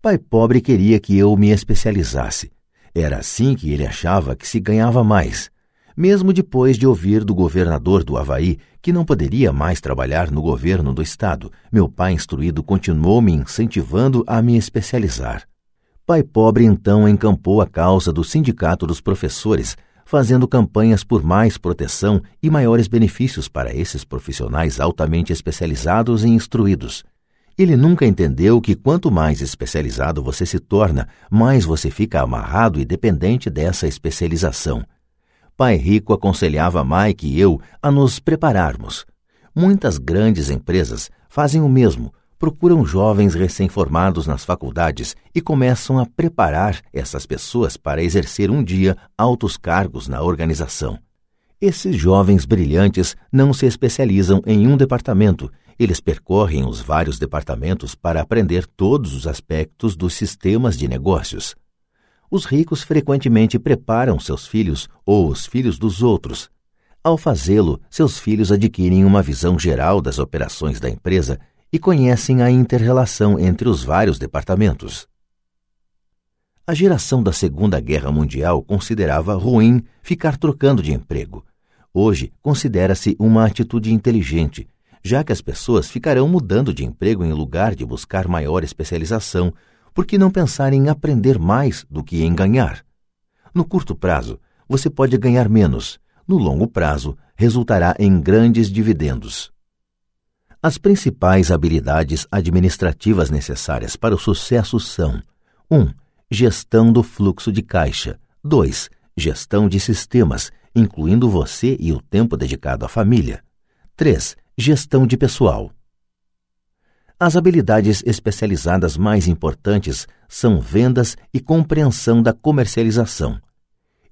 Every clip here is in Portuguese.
Pai pobre queria que eu me especializasse. Era assim que ele achava que se ganhava mais. Mesmo depois de ouvir do governador do Havaí que não poderia mais trabalhar no governo do estado, meu pai instruído continuou me incentivando a me especializar. Pai Pobre então encampou a causa do Sindicato dos Professores, fazendo campanhas por mais proteção e maiores benefícios para esses profissionais altamente especializados e instruídos. Ele nunca entendeu que quanto mais especializado você se torna, mais você fica amarrado e dependente dessa especialização. Pai Rico aconselhava Mike e eu a nos prepararmos. Muitas grandes empresas fazem o mesmo, procuram jovens recém-formados nas faculdades e começam a preparar essas pessoas para exercer um dia altos cargos na organização. Esses jovens brilhantes não se especializam em um departamento, eles percorrem os vários departamentos para aprender todos os aspectos dos sistemas de negócios. Os ricos frequentemente preparam seus filhos ou os filhos dos outros. Ao fazê-lo, seus filhos adquirem uma visão geral das operações da empresa e conhecem a interrelação entre os vários departamentos. A geração da Segunda Guerra Mundial considerava ruim ficar trocando de emprego. Hoje, considera-se uma atitude inteligente, já que as pessoas ficarão mudando de emprego em lugar de buscar maior especialização, porque não pensar em aprender mais do que em ganhar. No curto prazo, você pode ganhar menos, no longo prazo, resultará em grandes dividendos. As principais habilidades administrativas necessárias para o sucesso são: 1. Um, gestão do fluxo de caixa. 2. Gestão de sistemas, incluindo você e o tempo dedicado à família. 3. Gestão de pessoal. As habilidades especializadas mais importantes são vendas e compreensão da comercialização.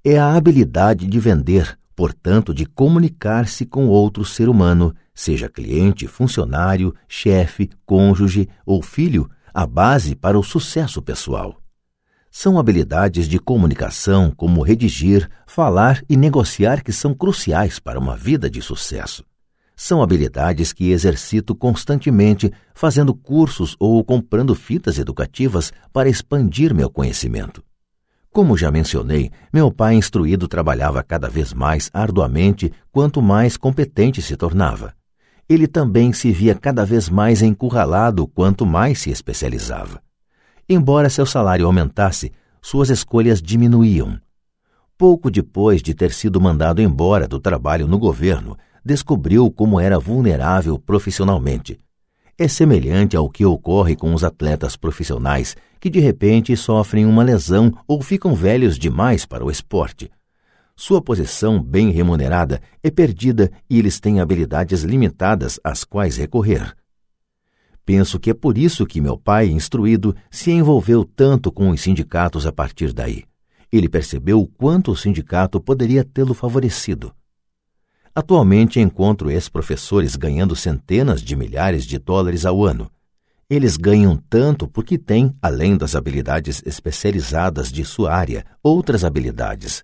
É a habilidade de vender, portanto, de comunicar-se com outro ser humano, seja cliente, funcionário, chefe, cônjuge ou filho, a base para o sucesso pessoal. São habilidades de comunicação como redigir, falar e negociar que são cruciais para uma vida de sucesso. São habilidades que exercito constantemente, fazendo cursos ou comprando fitas educativas para expandir meu conhecimento. Como já mencionei, meu pai instruído trabalhava cada vez mais arduamente quanto mais competente se tornava. Ele também se via cada vez mais encurralado quanto mais se especializava. Embora seu salário aumentasse, suas escolhas diminuíam. Pouco depois de ter sido mandado embora do trabalho no governo, descobriu como era vulnerável profissionalmente é semelhante ao que ocorre com os atletas profissionais que de repente sofrem uma lesão ou ficam velhos demais para o esporte. Sua posição bem remunerada é perdida e eles têm habilidades limitadas às quais recorrer. Penso que é por isso que meu pai, instruído, se envolveu tanto com os sindicatos a partir daí. Ele percebeu o quanto o sindicato poderia tê-lo favorecido. Atualmente encontro ex-professores ganhando centenas de milhares de dólares ao ano. Eles ganham tanto porque têm, além das habilidades especializadas de sua área, outras habilidades.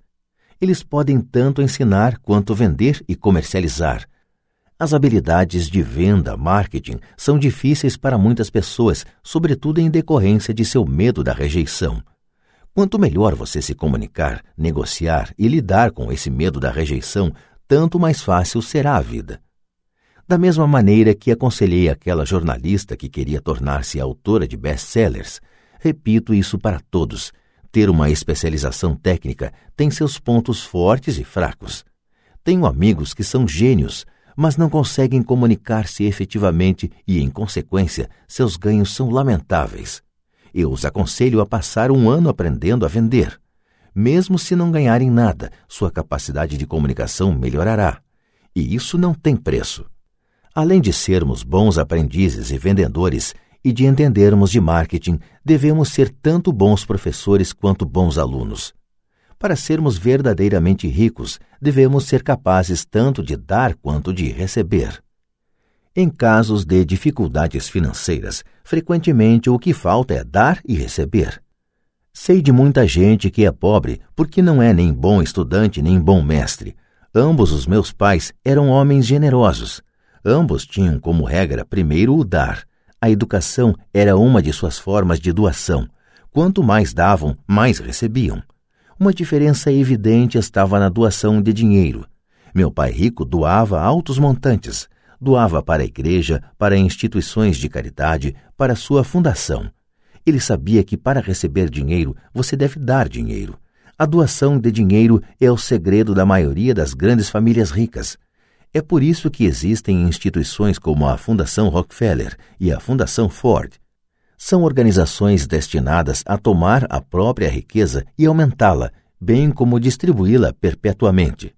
Eles podem tanto ensinar quanto vender e comercializar. As habilidades de venda, marketing, são difíceis para muitas pessoas, sobretudo em decorrência de seu medo da rejeição. Quanto melhor você se comunicar, negociar e lidar com esse medo da rejeição, tanto mais fácil será a vida. Da mesma maneira que aconselhei aquela jornalista que queria tornar-se autora de best-sellers, repito isso para todos. Ter uma especialização técnica tem seus pontos fortes e fracos. Tenho amigos que são gênios, mas não conseguem comunicar-se efetivamente e, em consequência, seus ganhos são lamentáveis. Eu os aconselho a passar um ano aprendendo a vender. Mesmo se não ganharem nada, sua capacidade de comunicação melhorará. E isso não tem preço. Além de sermos bons aprendizes e vendedores e de entendermos de marketing, devemos ser tanto bons professores quanto bons alunos. Para sermos verdadeiramente ricos, devemos ser capazes tanto de dar quanto de receber. Em casos de dificuldades financeiras, frequentemente o que falta é dar e receber. Sei de muita gente que é pobre porque não é nem bom estudante nem bom mestre. Ambos os meus pais eram homens generosos. Ambos tinham como regra primeiro o dar. A educação era uma de suas formas de doação. Quanto mais davam, mais recebiam. Uma diferença evidente estava na doação de dinheiro. Meu pai rico doava altos montantes, doava para a igreja, para instituições de caridade, para sua fundação. Ele sabia que para receber dinheiro você deve dar dinheiro. A doação de dinheiro é o segredo da maioria das grandes famílias ricas. É por isso que existem instituições como a Fundação Rockefeller e a Fundação Ford. São organizações destinadas a tomar a própria riqueza e aumentá-la, bem como distribuí-la perpetuamente.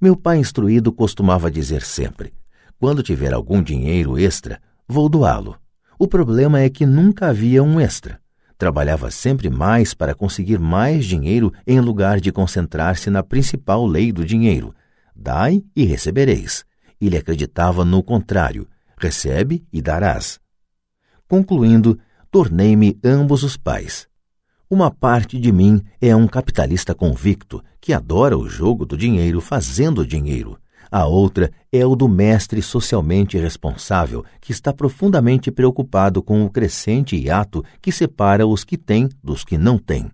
Meu pai instruído costumava dizer sempre: quando tiver algum dinheiro extra, vou doá-lo. O problema é que nunca havia um extra. Trabalhava sempre mais para conseguir mais dinheiro em lugar de concentrar-se na principal lei do dinheiro, Dai e recebereis. Ele acreditava no contrário: recebe e darás. Concluindo, tornei-me ambos os pais. Uma parte de mim é um capitalista convicto que adora o jogo do dinheiro fazendo dinheiro. A outra é o do mestre socialmente responsável que está profundamente preocupado com o crescente hiato que separa os que têm dos que não têm.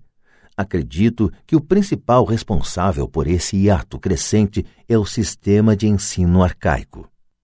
Acredito que o principal responsável por esse hiato crescente é o sistema de ensino arcaico.